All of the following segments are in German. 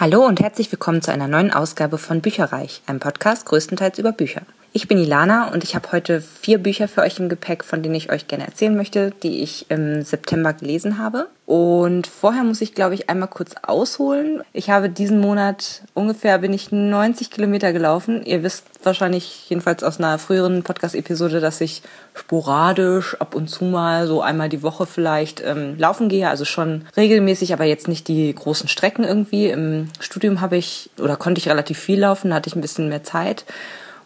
Hallo und herzlich willkommen zu einer neuen Ausgabe von Bücherreich, einem Podcast größtenteils über Bücher. Ich bin Ilana und ich habe heute vier Bücher für euch im Gepäck, von denen ich euch gerne erzählen möchte, die ich im September gelesen habe. Und vorher muss ich, glaube ich, einmal kurz ausholen. Ich habe diesen Monat ungefähr bin ich 90 Kilometer gelaufen. Ihr wisst wahrscheinlich jedenfalls aus einer früheren Podcast-Episode, dass ich sporadisch ab und zu mal so einmal die Woche vielleicht ähm, laufen gehe. Also schon regelmäßig, aber jetzt nicht die großen Strecken irgendwie. Im Studium habe ich oder konnte ich relativ viel laufen, da hatte ich ein bisschen mehr Zeit.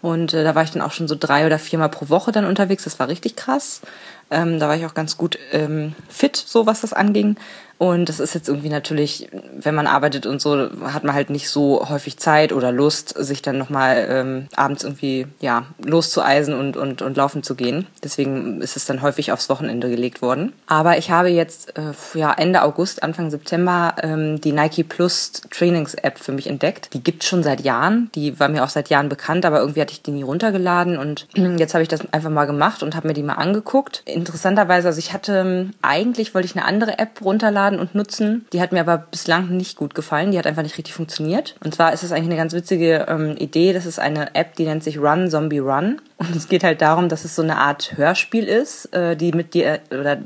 Und äh, da war ich dann auch schon so drei oder viermal pro Woche dann unterwegs. Das war richtig krass. Ähm, da war ich auch ganz gut ähm, fit, so was das anging. Und das ist jetzt irgendwie natürlich, wenn man arbeitet und so, hat man halt nicht so häufig Zeit oder Lust, sich dann nochmal ähm, abends irgendwie ja loszueisen und, und, und laufen zu gehen. Deswegen ist es dann häufig aufs Wochenende gelegt worden. Aber ich habe jetzt äh, ja, Ende August, Anfang September ähm, die Nike Plus Trainings-App für mich entdeckt. Die gibt's schon seit Jahren. Die war mir auch seit Jahren bekannt, aber irgendwie hatte ich die nie runtergeladen. Und jetzt habe ich das einfach mal gemacht und habe mir die mal angeguckt. Interessanterweise, also ich hatte, eigentlich wollte ich eine andere App runterladen runterladen und nutzen. Die hat mir aber bislang nicht gut gefallen. Die hat einfach nicht richtig funktioniert. Und zwar ist es eigentlich eine ganz witzige ähm, Idee. Das ist eine App, die nennt sich Run Zombie Run. Und es geht halt darum, dass es so eine Art Hörspiel ist, äh, die mit dir oder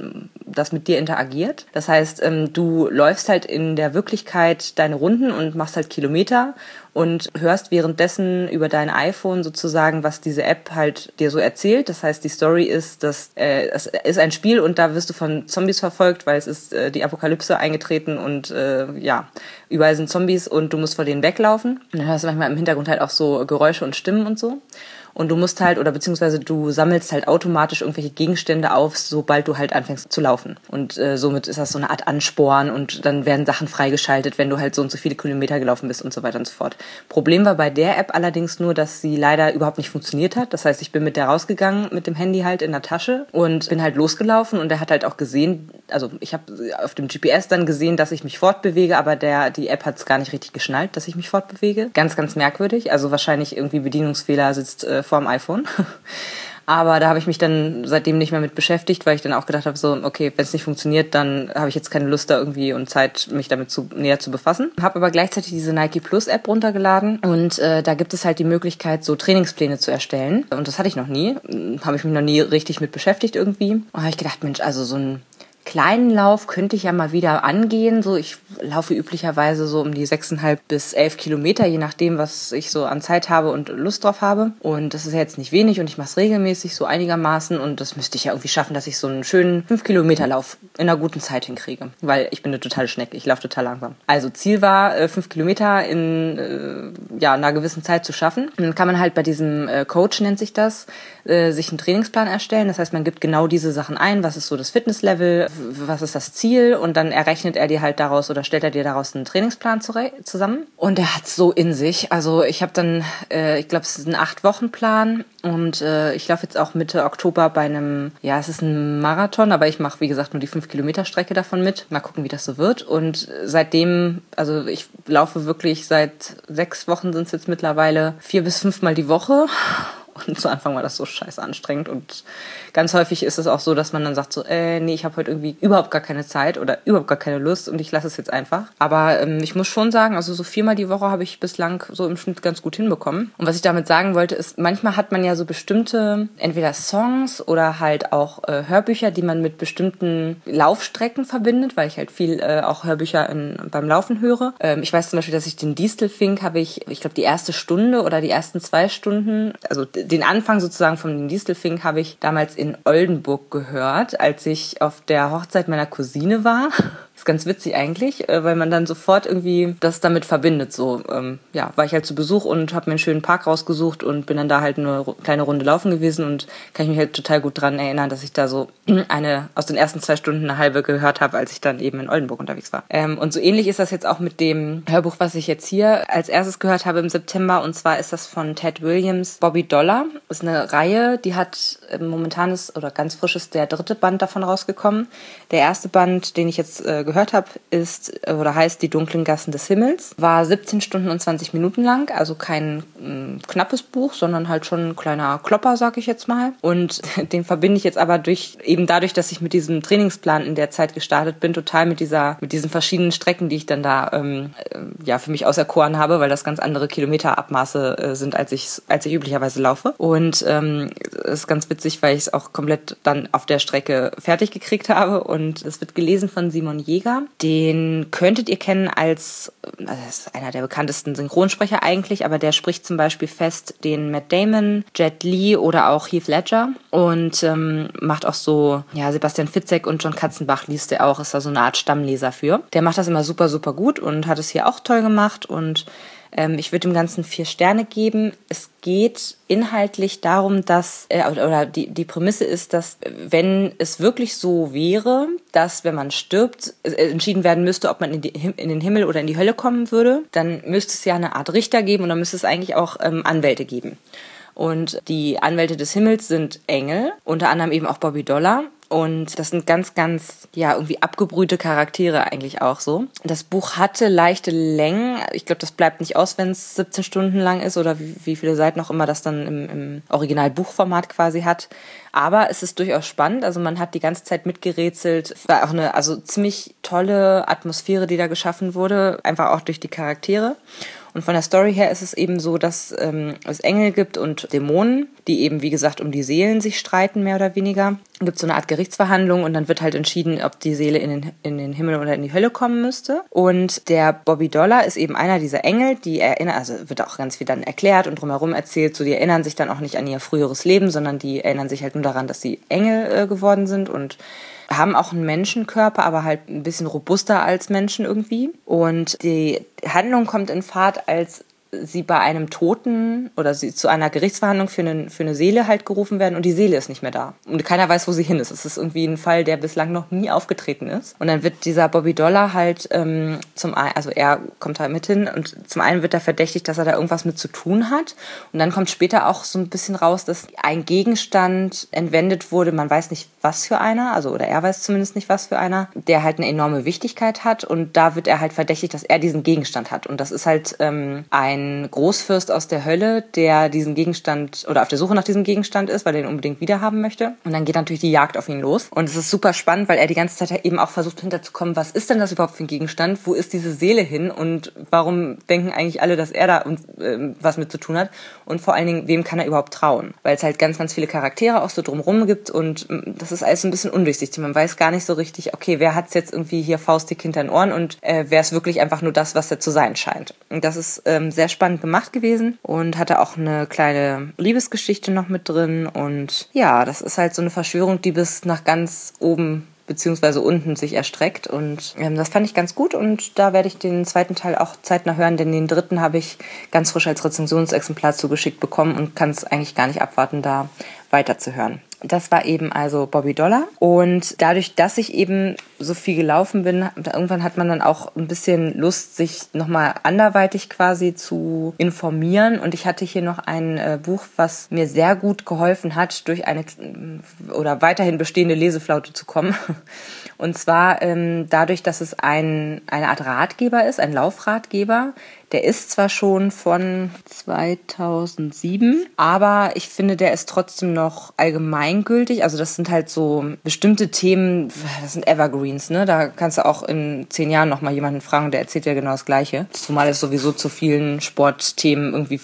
das mit dir interagiert. Das heißt, ähm, du läufst halt in der Wirklichkeit deine Runden und machst halt Kilometer und hörst währenddessen über dein iPhone sozusagen, was diese App halt dir so erzählt. Das heißt, die Story ist, dass äh, es ist ein Spiel und da wirst du von Zombies verfolgt, weil es ist äh, die Apokalypse eingetreten und äh, ja, überall sind Zombies und du musst vor denen weglaufen. Und dann hörst du manchmal im Hintergrund halt auch so Geräusche und Stimmen und so. Und du musst halt, oder beziehungsweise du sammelst halt automatisch irgendwelche Gegenstände auf, sobald du halt anfängst zu laufen. Und äh, somit ist das so eine Art Ansporn und dann werden Sachen freigeschaltet, wenn du halt so und so viele Kilometer gelaufen bist und so weiter und so fort. Problem war bei der App allerdings nur, dass sie leider überhaupt nicht funktioniert hat. Das heißt, ich bin mit der rausgegangen, mit dem Handy halt in der Tasche und bin halt losgelaufen und er hat halt auch gesehen, also ich habe auf dem GPS dann gesehen, dass ich mich fortbewege, aber der die App hat es gar nicht richtig geschnallt, dass ich mich fortbewege. Ganz, ganz merkwürdig. Also wahrscheinlich irgendwie Bedienungsfehler sitzt äh, vorm iPhone. Aber da habe ich mich dann seitdem nicht mehr mit beschäftigt, weil ich dann auch gedacht habe, so, okay, wenn es nicht funktioniert, dann habe ich jetzt keine Lust da irgendwie und Zeit, mich damit zu, näher zu befassen. Habe aber gleichzeitig diese Nike Plus App runtergeladen und äh, da gibt es halt die Möglichkeit, so Trainingspläne zu erstellen. Und das hatte ich noch nie. Habe ich mich noch nie richtig mit beschäftigt irgendwie. Und habe ich gedacht, Mensch, also so ein kleinen Lauf könnte ich ja mal wieder angehen. So, ich laufe üblicherweise so um die sechseinhalb bis elf Kilometer, je nachdem, was ich so an Zeit habe und Lust drauf habe. Und das ist ja jetzt nicht wenig und ich mache es regelmäßig so einigermaßen und das müsste ich ja irgendwie schaffen, dass ich so einen schönen fünf Kilometer Lauf in einer guten Zeit hinkriege, weil ich bin eine totale Schnecke. Ich laufe total langsam. Also Ziel war äh, fünf Kilometer in äh, ja einer gewissen Zeit zu schaffen. Und dann kann man halt bei diesem äh, Coach nennt sich das äh, sich einen Trainingsplan erstellen. Das heißt, man gibt genau diese Sachen ein. Was ist so das Fitnesslevel? Was ist das Ziel und dann errechnet er dir halt daraus oder stellt er dir daraus einen Trainingsplan zusammen. Und er hat so in sich. Also ich habe dann, äh, ich glaube, es ist ein acht Wochen Plan und äh, ich laufe jetzt auch Mitte Oktober bei einem, ja, es ist ein Marathon, aber ich mache wie gesagt nur die fünf Kilometer Strecke davon mit. Mal gucken, wie das so wird. Und seitdem, also ich laufe wirklich seit sechs Wochen sind es jetzt mittlerweile vier bis fünfmal die Woche und zu Anfang war das so scheiße anstrengend. Und ganz häufig ist es auch so, dass man dann sagt so, äh, nee, ich habe heute irgendwie überhaupt gar keine Zeit oder überhaupt gar keine Lust und ich lasse es jetzt einfach. Aber ähm, ich muss schon sagen, also so viermal die Woche habe ich bislang so im Schnitt ganz gut hinbekommen. Und was ich damit sagen wollte, ist, manchmal hat man ja so bestimmte, entweder Songs oder halt auch äh, Hörbücher, die man mit bestimmten Laufstrecken verbindet, weil ich halt viel äh, auch Hörbücher in, beim Laufen höre. Ähm, ich weiß zum Beispiel, dass ich den Distelfink habe ich, ich glaube, die erste Stunde oder die ersten zwei Stunden, also den Anfang sozusagen von Distelfink habe ich damals in Oldenburg gehört, als ich auf der Hochzeit meiner Cousine war. Ist ganz witzig eigentlich, äh, weil man dann sofort irgendwie das damit verbindet. So, ähm, ja, war ich halt zu Besuch und habe mir einen schönen Park rausgesucht und bin dann da halt eine kleine Runde laufen gewesen und kann ich mich halt total gut dran erinnern, dass ich da so eine aus den ersten zwei Stunden eine halbe gehört habe, als ich dann eben in Oldenburg unterwegs war. Ähm, und so ähnlich ist das jetzt auch mit dem Hörbuch, was ich jetzt hier als erstes gehört habe im September. Und zwar ist das von Ted Williams, Bobby Dollar. Das ist eine Reihe, die hat äh, momentan ist oder ganz frisch ist der dritte Band davon rausgekommen. Der erste Band, den ich jetzt äh, gehört habe, ist oder heißt Die dunklen Gassen des Himmels. War 17 Stunden und 20 Minuten lang, also kein äh, knappes Buch, sondern halt schon ein kleiner Klopper, sag ich jetzt mal. Und den verbinde ich jetzt aber durch, eben dadurch, dass ich mit diesem Trainingsplan in der Zeit gestartet bin, total mit dieser, mit diesen verschiedenen Strecken, die ich dann da ähm, äh, ja für mich auserkoren habe, weil das ganz andere Kilometerabmaße äh, sind, als ich als ich üblicherweise laufe. Und ähm, ist ganz witzig, weil ich es auch komplett dann auf der Strecke fertig gekriegt habe. Und es wird gelesen von Simon Jäger. Den könntet ihr kennen als, das ist einer der bekanntesten Synchronsprecher eigentlich, aber der spricht zum Beispiel fest den Matt Damon, Jet Lee oder auch Heath Ledger und ähm, macht auch so, ja, Sebastian Fitzek und John Katzenbach liest er auch, ist da so eine Art Stammleser für. Der macht das immer super, super gut und hat es hier auch toll gemacht und ähm, ich würde dem Ganzen vier Sterne geben. Es geht inhaltlich darum, dass, äh, oder die, die Prämisse ist, dass wenn es wirklich so wäre, dass wenn man stirbt, äh, entschieden werden müsste, ob man in, die, in, den Himmel oder in die Hölle kommen würde, dann müsste es ja eine Art Richter geben und dann müsste es eigentlich auch ähm, Anwälte geben. Und die Anwälte des Himmels sind Engel, unter anderem eben auch Bobby Dollar. Und das sind ganz, ganz, ja, irgendwie abgebrühte Charaktere eigentlich auch so. Das Buch hatte leichte Längen. Ich glaube, das bleibt nicht aus, wenn es 17 Stunden lang ist oder wie, wie viele Seiten auch immer das dann im, im Original-Buchformat quasi hat. Aber es ist durchaus spannend. Also man hat die ganze Zeit mitgerätselt. Es war auch eine, also ziemlich tolle Atmosphäre, die da geschaffen wurde. Einfach auch durch die Charaktere. Und von der Story her ist es eben so, dass ähm, es Engel gibt und Dämonen, die eben, wie gesagt, um die Seelen sich streiten, mehr oder weniger. Gibt so eine Art Gerichtsverhandlung und dann wird halt entschieden, ob die Seele in den, in den Himmel oder in die Hölle kommen müsste. Und der Bobby Dollar ist eben einer dieser Engel, die erinnern, also wird auch ganz viel dann erklärt und drumherum erzählt, so die erinnern sich dann auch nicht an ihr früheres Leben, sondern die erinnern sich halt nur daran, dass sie Engel äh, geworden sind und haben auch einen Menschenkörper, aber halt ein bisschen robuster als Menschen irgendwie. Und die Handlung kommt in Fahrt, als sie bei einem Toten oder sie zu einer Gerichtsverhandlung für eine, für eine Seele halt gerufen werden und die Seele ist nicht mehr da. Und keiner weiß, wo sie hin ist. Es ist irgendwie ein Fall, der bislang noch nie aufgetreten ist. Und dann wird dieser Bobby Dollar halt ähm, zum einen, also er kommt halt mit hin und zum einen wird er verdächtigt, dass er da irgendwas mit zu tun hat. Und dann kommt später auch so ein bisschen raus, dass ein Gegenstand entwendet wurde, man weiß nicht was für einer, also oder er weiß zumindest nicht was für einer, der halt eine enorme Wichtigkeit hat und da wird er halt verdächtigt, dass er diesen Gegenstand hat. Und das ist halt ähm, ein ein Großfürst aus der Hölle, der diesen Gegenstand oder auf der Suche nach diesem Gegenstand ist, weil er ihn unbedingt wiederhaben möchte. Und dann geht natürlich die Jagd auf ihn los. Und es ist super spannend, weil er die ganze Zeit eben auch versucht hinterzukommen, was ist denn das überhaupt für ein Gegenstand? Wo ist diese Seele hin? Und warum denken eigentlich alle, dass er da äh, was mit zu tun hat? Und vor allen Dingen, wem kann er überhaupt trauen? Weil es halt ganz, ganz viele Charaktere auch so drumrum gibt und mm, das ist alles ein bisschen undurchsichtig. Man weiß gar nicht so richtig, okay, wer hat's jetzt irgendwie hier faustig hinter den Ohren und äh, wer ist wirklich einfach nur das, was er zu sein scheint. Und das ist ähm, sehr sehr spannend gemacht gewesen und hatte auch eine kleine Liebesgeschichte noch mit drin. Und ja, das ist halt so eine Verschwörung, die bis nach ganz oben beziehungsweise unten sich erstreckt. Und ähm, das fand ich ganz gut und da werde ich den zweiten Teil auch zeitnah hören, denn den dritten habe ich ganz frisch als Rezensionsexemplar zugeschickt bekommen und kann es eigentlich gar nicht abwarten, da weiterzuhören. Das war eben also Bobby Dollar. Und dadurch, dass ich eben so viel gelaufen bin, irgendwann hat man dann auch ein bisschen Lust, sich nochmal anderweitig quasi zu informieren. Und ich hatte hier noch ein äh, Buch, was mir sehr gut geholfen hat, durch eine oder weiterhin bestehende Leseflaute zu kommen. Und zwar ähm, dadurch, dass es ein, eine Art Ratgeber ist, ein Laufratgeber, der ist zwar schon von 2007, aber ich finde, der ist trotzdem noch allgemeingültig. Also das sind halt so bestimmte Themen, das sind Evergreens, ne? Da kannst du auch in zehn Jahren noch mal jemanden fragen, der erzählt ja genau das Gleiche. Zumal es sowieso zu vielen Sportthemen irgendwie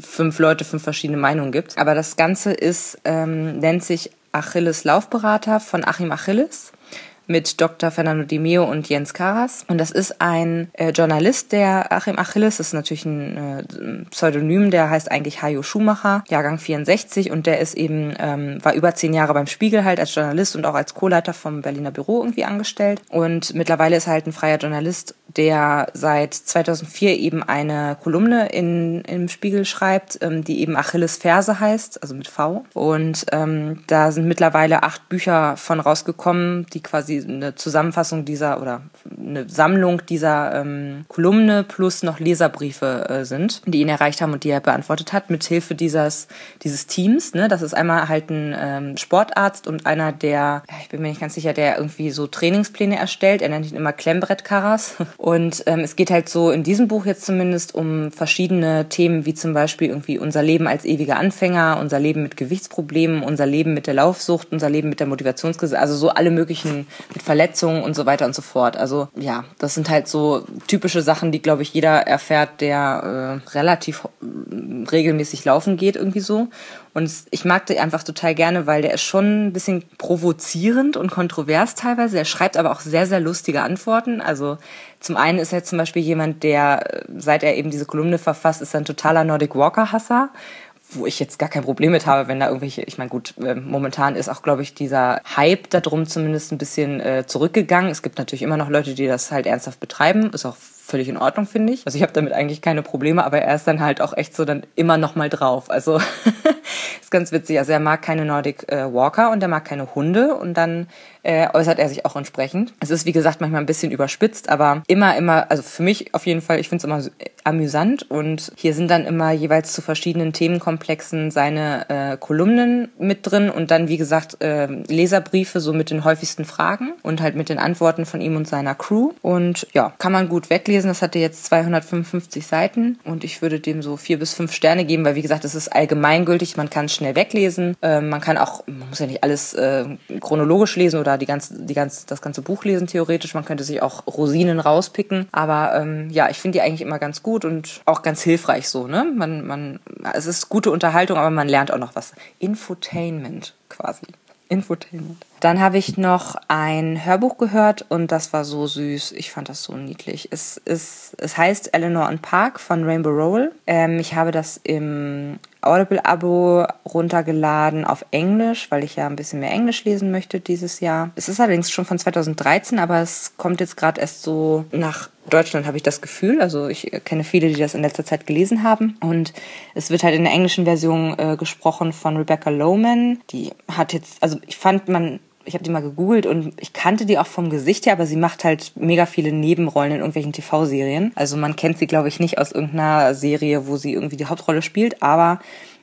fünf Leute, fünf verschiedene Meinungen gibt. Aber das Ganze ist, ähm, nennt sich Achilles Laufberater von Achim Achilles mit Dr. Fernando Di Meo und Jens Karas. Und das ist ein äh, Journalist, der Achim Achilles, das ist natürlich ein äh, Pseudonym, der heißt eigentlich Hajo Schumacher, Jahrgang 64 und der ist eben, ähm, war über zehn Jahre beim Spiegel halt als Journalist und auch als Co-Leiter vom Berliner Büro irgendwie angestellt. Und mittlerweile ist er halt ein freier Journalist, der seit 2004 eben eine Kolumne in, im Spiegel schreibt, ähm, die eben Achilles Verse heißt, also mit V. Und ähm, da sind mittlerweile acht Bücher von rausgekommen, die quasi eine Zusammenfassung dieser oder eine Sammlung dieser ähm, Kolumne plus noch Leserbriefe äh, sind, die ihn erreicht haben und die er beantwortet hat, mit Hilfe dieses, dieses Teams. Ne? Das ist einmal halt ein ähm, Sportarzt und einer, der, ich bin mir nicht ganz sicher, der irgendwie so Trainingspläne erstellt. Er nennt ihn immer Klemmbrettkarras. Und ähm, es geht halt so in diesem Buch jetzt zumindest um verschiedene Themen, wie zum Beispiel irgendwie unser Leben als ewiger Anfänger, unser Leben mit Gewichtsproblemen, unser Leben mit der Laufsucht, unser Leben mit der Motivationskrise, also so alle möglichen mit Verletzungen und so weiter und so fort. Also ja, das sind halt so typische Sachen, die, glaube ich, jeder erfährt, der äh, relativ äh, regelmäßig laufen geht, irgendwie so. Und ich mag den einfach total gerne, weil der ist schon ein bisschen provozierend und kontrovers teilweise. Er schreibt aber auch sehr, sehr lustige Antworten. Also zum einen ist er zum Beispiel jemand, der, seit er eben diese Kolumne verfasst, ist ein totaler Nordic Walker-Hasser wo ich jetzt gar kein Problem mit habe, wenn da irgendwelche, ich meine, gut, äh, momentan ist auch, glaube ich, dieser Hype darum zumindest ein bisschen äh, zurückgegangen. Es gibt natürlich immer noch Leute, die das halt ernsthaft betreiben, ist auch völlig in Ordnung, finde ich. Also ich habe damit eigentlich keine Probleme, aber er ist dann halt auch echt so dann immer noch mal drauf. Also ist ganz witzig. Also er mag keine Nordic äh, Walker und er mag keine Hunde und dann äh, äußert er sich auch entsprechend. Es ist, wie gesagt, manchmal ein bisschen überspitzt, aber immer, immer, also für mich auf jeden Fall, ich finde es immer amüsant und hier sind dann immer jeweils zu verschiedenen Themenkomplexen seine äh, Kolumnen mit drin und dann, wie gesagt, äh, Leserbriefe so mit den häufigsten Fragen und halt mit den Antworten von ihm und seiner Crew. Und ja, kann man gut weglesen. Das hatte jetzt 255 Seiten und ich würde dem so vier bis fünf Sterne geben, weil wie gesagt, es ist allgemeingültig, man kann es schnell weglesen. Äh, man kann auch, man muss ja nicht alles äh, chronologisch lesen oder oder die ganze, die ganze, das ganze Buch lesen theoretisch. Man könnte sich auch Rosinen rauspicken. Aber ähm, ja, ich finde die eigentlich immer ganz gut und auch ganz hilfreich so. Ne? Man, man, es ist gute Unterhaltung, aber man lernt auch noch was. Infotainment quasi. Infotainment. Dann habe ich noch ein Hörbuch gehört und das war so süß. Ich fand das so niedlich. Es, ist, es heißt Eleanor and Park von Rainbow Rowell. Ähm, ich habe das im Audible-Abo runtergeladen auf Englisch, weil ich ja ein bisschen mehr Englisch lesen möchte dieses Jahr. Es ist allerdings schon von 2013, aber es kommt jetzt gerade erst so nach Deutschland, habe ich das Gefühl. Also ich kenne viele, die das in letzter Zeit gelesen haben. Und es wird halt in der englischen Version äh, gesprochen von Rebecca Lohman. Die hat jetzt, also ich fand, man ich habe die mal gegoogelt und ich kannte die auch vom Gesicht her, aber sie macht halt mega viele Nebenrollen in irgendwelchen TV-Serien. Also man kennt sie, glaube ich, nicht aus irgendeiner Serie, wo sie irgendwie die Hauptrolle spielt, aber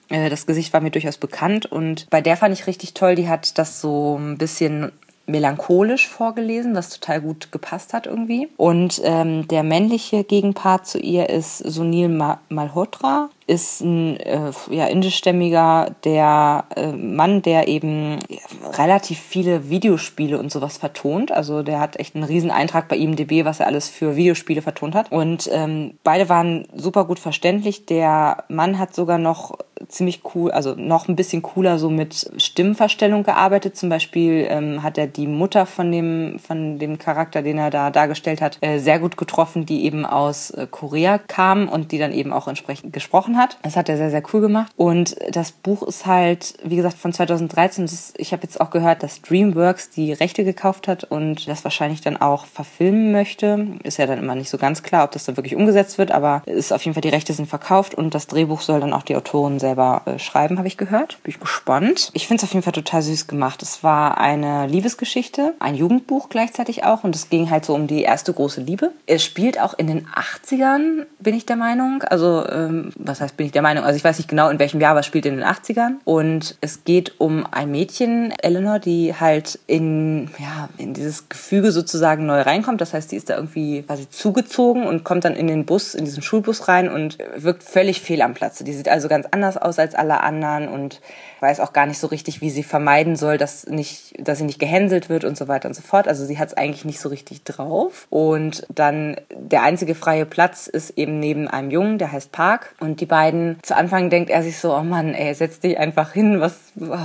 äh, das Gesicht war mir durchaus bekannt und bei der fand ich richtig toll, die hat das so ein bisschen melancholisch vorgelesen, was total gut gepasst hat irgendwie. Und ähm, der männliche Gegenpart zu ihr ist Sunil Malhotra ist ein äh, ja, indischstämmiger der äh, Mann, der eben relativ viele Videospiele und sowas vertont. Also der hat echt einen riesen Eintrag bei IMDb, was er alles für Videospiele vertont hat. Und ähm, beide waren super gut verständlich. Der Mann hat sogar noch ziemlich cool, also noch ein bisschen cooler so mit Stimmverstellung gearbeitet. Zum Beispiel ähm, hat er die Mutter von dem, von dem Charakter, den er da dargestellt hat, äh, sehr gut getroffen, die eben aus äh, Korea kam und die dann eben auch entsprechend gesprochen gesprochen hat. Das hat er sehr, sehr cool gemacht. Und das Buch ist halt, wie gesagt, von 2013. Das, ich habe jetzt auch gehört, dass DreamWorks die Rechte gekauft hat und das wahrscheinlich dann auch verfilmen möchte. Ist ja dann immer nicht so ganz klar, ob das dann wirklich umgesetzt wird, aber ist auf jeden Fall, die Rechte sind verkauft und das Drehbuch soll dann auch die Autoren selber äh, schreiben, habe ich gehört. Bin ich gespannt. Ich finde es auf jeden Fall total süß gemacht. Es war eine Liebesgeschichte, ein Jugendbuch gleichzeitig auch und es ging halt so um die erste große Liebe. Es spielt auch in den 80ern, bin ich der Meinung. Also, ähm, was heißt heißt, bin ich der Meinung. Also ich weiß nicht genau, in welchem Jahr, aber es spielt in den 80ern. Und es geht um ein Mädchen, Eleanor, die halt in, ja, in dieses Gefüge sozusagen neu reinkommt. Das heißt, die ist da irgendwie quasi zugezogen und kommt dann in den Bus, in diesen Schulbus rein und wirkt völlig fehl am Platze. Die sieht also ganz anders aus als alle anderen und weiß auch gar nicht so richtig, wie sie vermeiden soll, dass, nicht, dass sie nicht gehänselt wird und so weiter und so fort. Also sie hat es eigentlich nicht so richtig drauf. Und dann der einzige freie Platz ist eben neben einem Jungen, der heißt Park. Und die beiden, zu Anfang denkt er sich so, oh Mann, ey, setz dich einfach hin, was oh,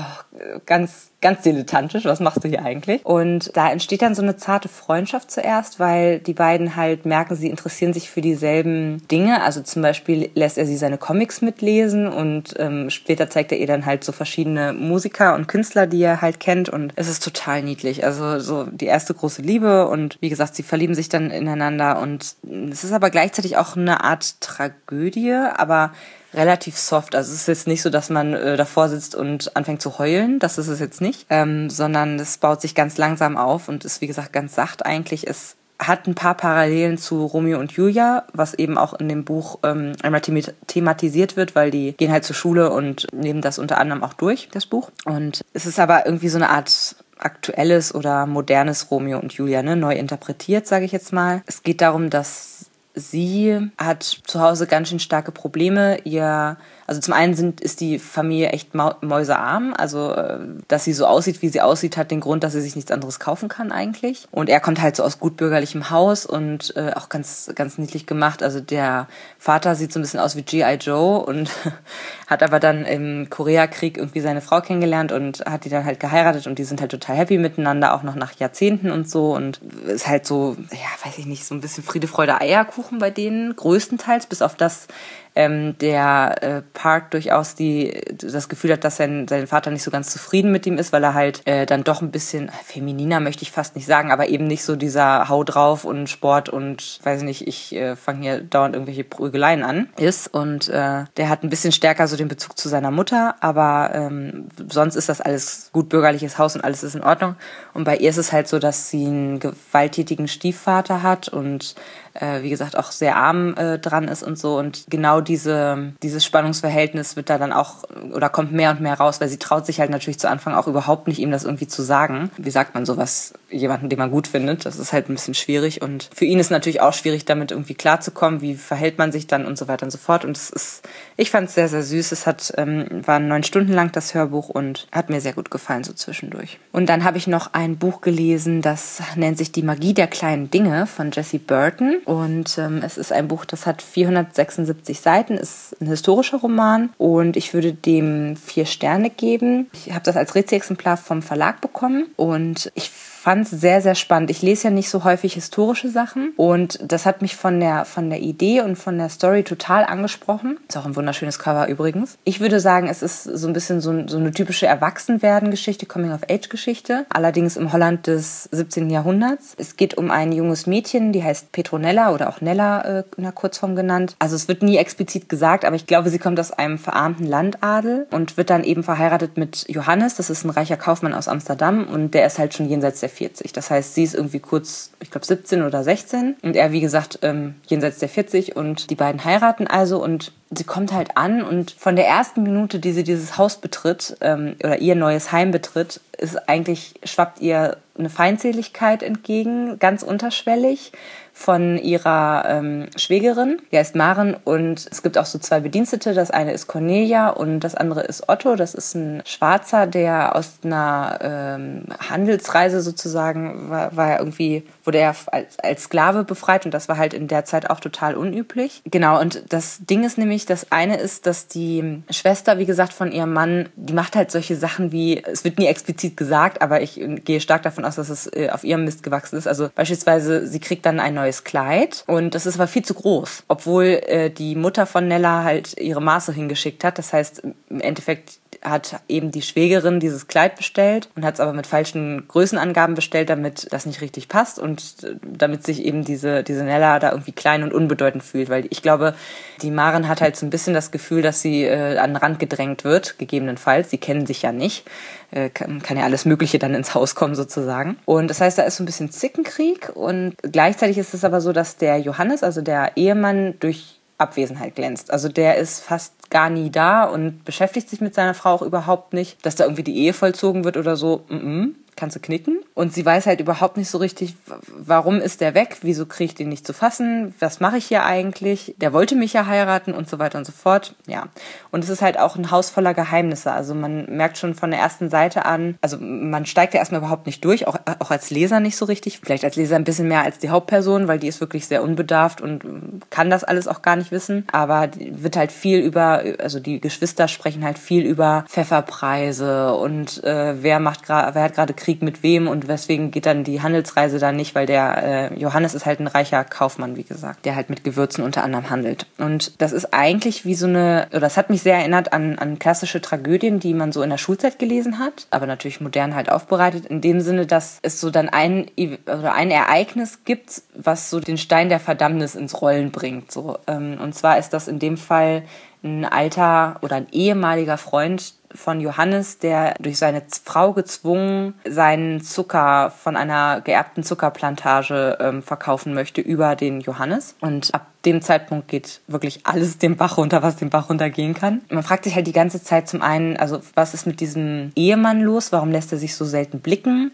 ganz ganz dilettantisch, was machst du hier eigentlich? Und da entsteht dann so eine zarte Freundschaft zuerst, weil die beiden halt merken, sie interessieren sich für dieselben Dinge. Also zum Beispiel lässt er sie seine Comics mitlesen und ähm, später zeigt er ihr dann halt so verschiedene Musiker und Künstler, die er halt kennt und es ist total niedlich. Also so die erste große Liebe und wie gesagt, sie verlieben sich dann ineinander und es ist aber gleichzeitig auch eine Art Tragödie, aber relativ soft. Also es ist jetzt nicht so, dass man äh, davor sitzt und anfängt zu heulen. Das ist es jetzt nicht. Ähm, sondern es baut sich ganz langsam auf und ist, wie gesagt, ganz sacht eigentlich. Es hat ein paar Parallelen zu Romeo und Julia, was eben auch in dem Buch ähm, einmal thematisiert wird, weil die gehen halt zur Schule und nehmen das unter anderem auch durch, das Buch. Und es ist aber irgendwie so eine Art aktuelles oder modernes Romeo und Julia, ne? neu interpretiert, sage ich jetzt mal. Es geht darum, dass sie hat zu Hause ganz schön starke Probleme. Ihr also zum einen sind, ist die Familie echt mäusearm. Also, äh, dass sie so aussieht, wie sie aussieht, hat den Grund, dass sie sich nichts anderes kaufen kann eigentlich. Und er kommt halt so aus gutbürgerlichem Haus und äh, auch ganz, ganz niedlich gemacht. Also der Vater sieht so ein bisschen aus wie G.I. Joe und hat aber dann im Koreakrieg irgendwie seine Frau kennengelernt und hat die dann halt geheiratet und die sind halt total happy miteinander, auch noch nach Jahrzehnten und so. Und ist halt so, ja, weiß ich nicht, so ein bisschen Friede, Freude, Eierkuchen bei denen, größtenteils, bis auf das, ähm, der äh, Park durchaus die, das Gefühl hat, dass sein, sein Vater nicht so ganz zufrieden mit ihm ist, weil er halt äh, dann doch ein bisschen femininer, möchte ich fast nicht sagen, aber eben nicht so dieser Hau drauf und Sport und weiß nicht, ich äh, fange hier dauernd irgendwelche Prügeleien an ist. Und äh, der hat ein bisschen stärker so den Bezug zu seiner Mutter, aber ähm, sonst ist das alles gut bürgerliches Haus und alles ist in Ordnung. Und bei ihr ist es halt so, dass sie einen gewalttätigen Stiefvater hat und äh, wie gesagt, auch sehr arm äh, dran ist und so. Und genau diese, dieses Spannungsverhältnis wird da dann auch oder kommt mehr und mehr raus, weil sie traut sich halt natürlich zu Anfang auch überhaupt nicht, ihm das irgendwie zu sagen. Wie sagt man sowas jemanden, den man gut findet? Das ist halt ein bisschen schwierig. Und für ihn ist natürlich auch schwierig, damit irgendwie klarzukommen. Wie verhält man sich dann und so weiter und so fort. Und es ist, ich fand es sehr, sehr süß. Es hat, ähm, war neun Stunden lang das Hörbuch und hat mir sehr gut gefallen so zwischendurch. Und dann habe ich noch ein Buch gelesen, das nennt sich Die Magie der kleinen Dinge von Jessie Burton. Und ähm, es ist ein Buch, das hat 476 Seiten, ist ein historischer Roman und ich würde dem vier Sterne geben. Ich habe das als Rezi-Exemplar vom Verlag bekommen und ich fand es sehr, sehr spannend. Ich lese ja nicht so häufig historische Sachen und das hat mich von der, von der Idee und von der Story total angesprochen. Ist auch ein wunderschönes Cover übrigens. Ich würde sagen, es ist so ein bisschen so, so eine typische Erwachsenwerden-Geschichte, Coming-of-Age-Geschichte, allerdings im Holland des 17. Jahrhunderts. Es geht um ein junges Mädchen, die heißt Petronella oder auch Nella äh, in der Kurzform genannt. Also es wird nie explizit gesagt, aber ich glaube, sie kommt aus einem verarmten Landadel und wird dann eben verheiratet mit Johannes. Das ist ein reicher Kaufmann aus Amsterdam und der ist halt schon jenseits der 40. Das heißt, sie ist irgendwie kurz, ich glaube 17 oder 16 und er, wie gesagt, ähm, jenseits der 40 und die beiden heiraten also und sie kommt halt an und von der ersten Minute, die sie dieses Haus betritt ähm, oder ihr neues Heim betritt, ist eigentlich schwappt ihr eine Feindseligkeit entgegen, ganz unterschwellig von ihrer ähm, Schwägerin, die heißt Maren und es gibt auch so zwei Bedienstete, das eine ist Cornelia und das andere ist Otto, das ist ein Schwarzer, der aus einer ähm, Handelsreise sozusagen war, war irgendwie, wurde er als, als Sklave befreit und das war halt in der Zeit auch total unüblich. Genau, und das Ding ist nämlich, das eine ist, dass die Schwester, wie gesagt, von ihrem Mann, die macht halt solche Sachen wie, es wird nie explizit gesagt, aber ich gehe stark davon aus, dass es äh, auf ihrem Mist gewachsen ist. Also beispielsweise, sie kriegt dann ein neues neues Kleid und das ist aber viel zu groß, obwohl äh, die Mutter von Nella halt ihre Maße hingeschickt hat. Das heißt, im Endeffekt hat eben die Schwägerin dieses Kleid bestellt und hat es aber mit falschen Größenangaben bestellt, damit das nicht richtig passt und äh, damit sich eben diese, diese Nella da irgendwie klein und unbedeutend fühlt. Weil ich glaube, die Maren hat halt so ein bisschen das Gefühl, dass sie äh, an den Rand gedrängt wird, gegebenenfalls. Sie kennen sich ja nicht. Äh, kann, kann ja alles Mögliche dann ins Haus kommen sozusagen. Und das heißt, da ist so ein bisschen Zickenkrieg und gleichzeitig ist es aber so, dass der Johannes, also der Ehemann, durch Abwesenheit glänzt. Also der ist fast gar nie da und beschäftigt sich mit seiner Frau auch überhaupt nicht, dass da irgendwie die Ehe vollzogen wird oder so. Mm -mm kannst du knicken. Und sie weiß halt überhaupt nicht so richtig, warum ist der weg, wieso kriege ich den nicht zu fassen, was mache ich hier eigentlich, der wollte mich ja heiraten und so weiter und so fort. Ja. Und es ist halt auch ein Haus voller Geheimnisse. Also man merkt schon von der ersten Seite an, also man steigt ja erstmal überhaupt nicht durch, auch, auch als Leser nicht so richtig. Vielleicht als Leser ein bisschen mehr als die Hauptperson, weil die ist wirklich sehr unbedarft und kann das alles auch gar nicht wissen. Aber wird halt viel über, also die Geschwister sprechen halt viel über Pfefferpreise und äh, wer macht gerade, wer hat gerade Krieg mit wem und weswegen geht dann die Handelsreise da nicht, weil der äh, Johannes ist halt ein reicher Kaufmann, wie gesagt, der halt mit Gewürzen unter anderem handelt. Und das ist eigentlich wie so eine, oder das hat mich sehr erinnert an, an klassische Tragödien, die man so in der Schulzeit gelesen hat, aber natürlich modern halt aufbereitet, in dem Sinne, dass es so dann ein, oder ein Ereignis gibt, was so den Stein der Verdammnis ins Rollen bringt. So. Ähm, und zwar ist das in dem Fall ein alter oder ein ehemaliger Freund von Johannes, der durch seine Frau gezwungen seinen Zucker von einer geerbten Zuckerplantage ähm, verkaufen möchte über den Johannes. Und ab dem Zeitpunkt geht wirklich alles den Bach runter, was den Bach runtergehen kann. Man fragt sich halt die ganze Zeit zum einen, also was ist mit diesem Ehemann los? Warum lässt er sich so selten blicken?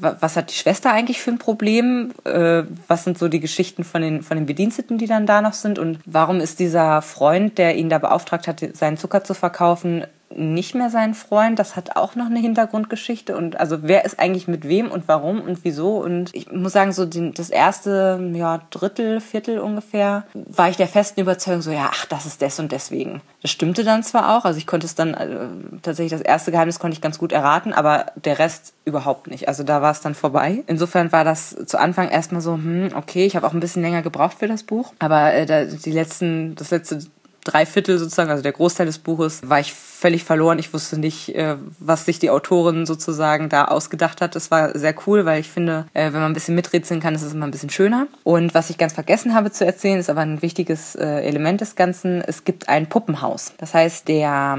Was hat die Schwester eigentlich für ein Problem? Äh, was sind so die Geschichten von den, von den Bediensteten, die dann da noch sind? Und warum ist dieser Freund, der ihn da beauftragt hat, seinen Zucker zu verkaufen, nicht mehr sein Freund. Das hat auch noch eine Hintergrundgeschichte. Und also wer ist eigentlich mit wem und warum und wieso? Und ich muss sagen, so die, das erste ja, Drittel, Viertel ungefähr, war ich der festen Überzeugung, so ja, ach, das ist des und deswegen. Das stimmte dann zwar auch, also ich konnte es dann äh, tatsächlich das erste Geheimnis konnte ich ganz gut erraten, aber der Rest überhaupt nicht. Also da war es dann vorbei. Insofern war das zu Anfang erstmal so, hm, okay, ich habe auch ein bisschen länger gebraucht für das Buch, aber äh, die letzten, das letzte Dreiviertel sozusagen, also der Großteil des Buches, war ich völlig verloren. Ich wusste nicht, äh, was sich die Autorin sozusagen da ausgedacht hat. Das war sehr cool, weil ich finde, äh, wenn man ein bisschen miträtseln kann, ist es immer ein bisschen schöner. Und was ich ganz vergessen habe zu erzählen, ist aber ein wichtiges äh, Element des Ganzen. Es gibt ein Puppenhaus. Das heißt, der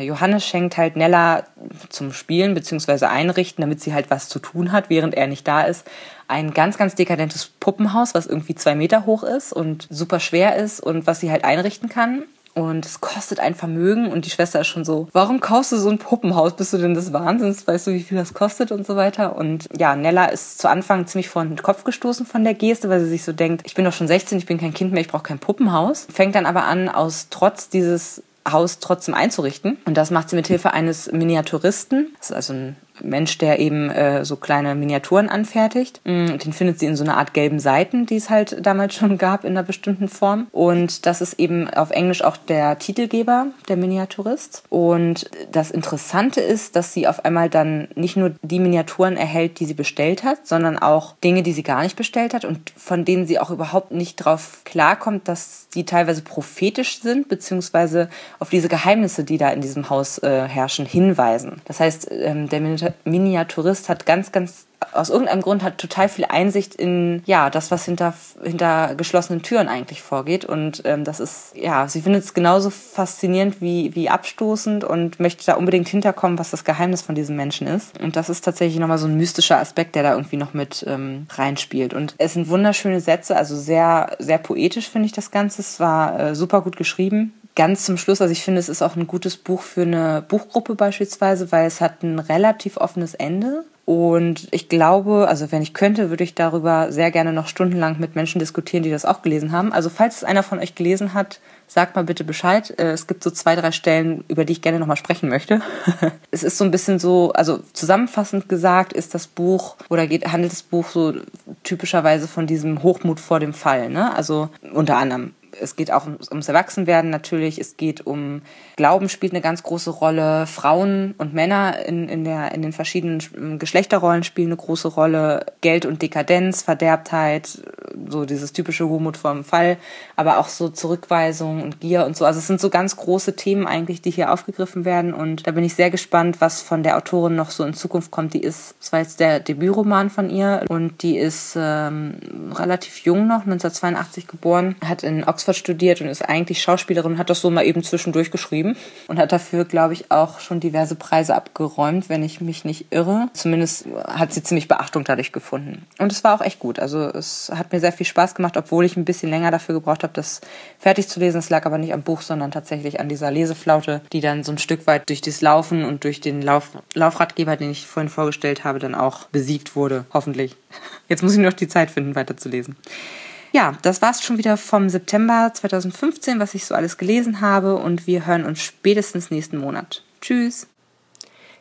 Johannes schenkt halt Nella zum Spielen bzw. einrichten, damit sie halt was zu tun hat, während er nicht da ist, ein ganz, ganz dekadentes Puppenhaus, was irgendwie zwei Meter hoch ist und super schwer ist und was sie halt einrichten kann. Und es kostet ein Vermögen und die Schwester ist schon so, warum kaufst du so ein Puppenhaus? Bist du denn des Wahnsinns? Weißt du, wie viel das kostet und so weiter? Und ja, Nella ist zu Anfang ziemlich vor den Kopf gestoßen von der Geste, weil sie sich so denkt, ich bin doch schon 16, ich bin kein Kind mehr, ich brauche kein Puppenhaus. Fängt dann aber an, aus Trotz dieses Haus trotzdem einzurichten. Und das macht sie mit Hilfe eines Miniaturisten. Das ist also ein Mensch, der eben äh, so kleine Miniaturen anfertigt. Mm, den findet sie in so einer Art gelben Seiten, die es halt damals schon gab in einer bestimmten Form. Und das ist eben auf Englisch auch der Titelgeber, der Miniaturist. Und das Interessante ist, dass sie auf einmal dann nicht nur die Miniaturen erhält, die sie bestellt hat, sondern auch Dinge, die sie gar nicht bestellt hat und von denen sie auch überhaupt nicht drauf klarkommt, dass die teilweise prophetisch sind, beziehungsweise auf diese Geheimnisse, die da in diesem Haus äh, herrschen, hinweisen. Das heißt, ähm, der Miniaturist hat ganz, ganz aus irgendeinem Grund hat total viel Einsicht in ja das, was hinter hinter geschlossenen Türen eigentlich vorgeht. Und ähm, das ist ja sie findet es genauso faszinierend wie wie abstoßend und möchte da unbedingt hinterkommen, was das Geheimnis von diesem Menschen ist. Und das ist tatsächlich nochmal so ein mystischer Aspekt, der da irgendwie noch mit ähm, reinspielt. Und es sind wunderschöne Sätze, also sehr sehr poetisch finde ich das Ganze. Es war äh, super gut geschrieben ganz zum Schluss, also ich finde, es ist auch ein gutes Buch für eine Buchgruppe beispielsweise, weil es hat ein relativ offenes Ende. Und ich glaube, also wenn ich könnte, würde ich darüber sehr gerne noch stundenlang mit Menschen diskutieren, die das auch gelesen haben. Also falls es einer von euch gelesen hat, sagt mal bitte Bescheid. Äh, es gibt so zwei, drei Stellen, über die ich gerne nochmal sprechen möchte. es ist so ein bisschen so, also zusammenfassend gesagt ist das Buch oder geht, handelt das Buch so typischerweise von diesem Hochmut vor dem Fall. Ne? Also unter anderem es geht auch ums Erwachsenwerden natürlich. Es geht um Glauben spielt eine ganz große Rolle. Frauen und Männer in, in, der, in den verschiedenen Geschlechterrollen spielen eine große Rolle. Geld und Dekadenz, Verderbtheit, so dieses typische Hohmut vom Fall, aber auch so Zurückweisung und Gier und so. Also es sind so ganz große Themen eigentlich, die hier aufgegriffen werden. Und da bin ich sehr gespannt, was von der Autorin noch so in Zukunft kommt. Die ist, das war jetzt der Debütroman von ihr und die ist ähm, relativ jung noch, 1982 geboren, hat in Oxford Oxford studiert und ist eigentlich Schauspielerin, hat das so mal eben zwischendurch geschrieben und hat dafür, glaube ich, auch schon diverse Preise abgeräumt, wenn ich mich nicht irre. Zumindest hat sie ziemlich Beachtung dadurch gefunden. Und es war auch echt gut. Also es hat mir sehr viel Spaß gemacht, obwohl ich ein bisschen länger dafür gebraucht habe, das fertig zu lesen. Es lag aber nicht am Buch, sondern tatsächlich an dieser Leseflaute, die dann so ein Stück weit durch das Laufen und durch den Lauf Laufratgeber, den ich vorhin vorgestellt habe, dann auch besiegt wurde. Hoffentlich. Jetzt muss ich noch die Zeit finden, weiterzulesen. Ja, das war's schon wieder vom September 2015, was ich so alles gelesen habe und wir hören uns spätestens nächsten Monat. Tschüss!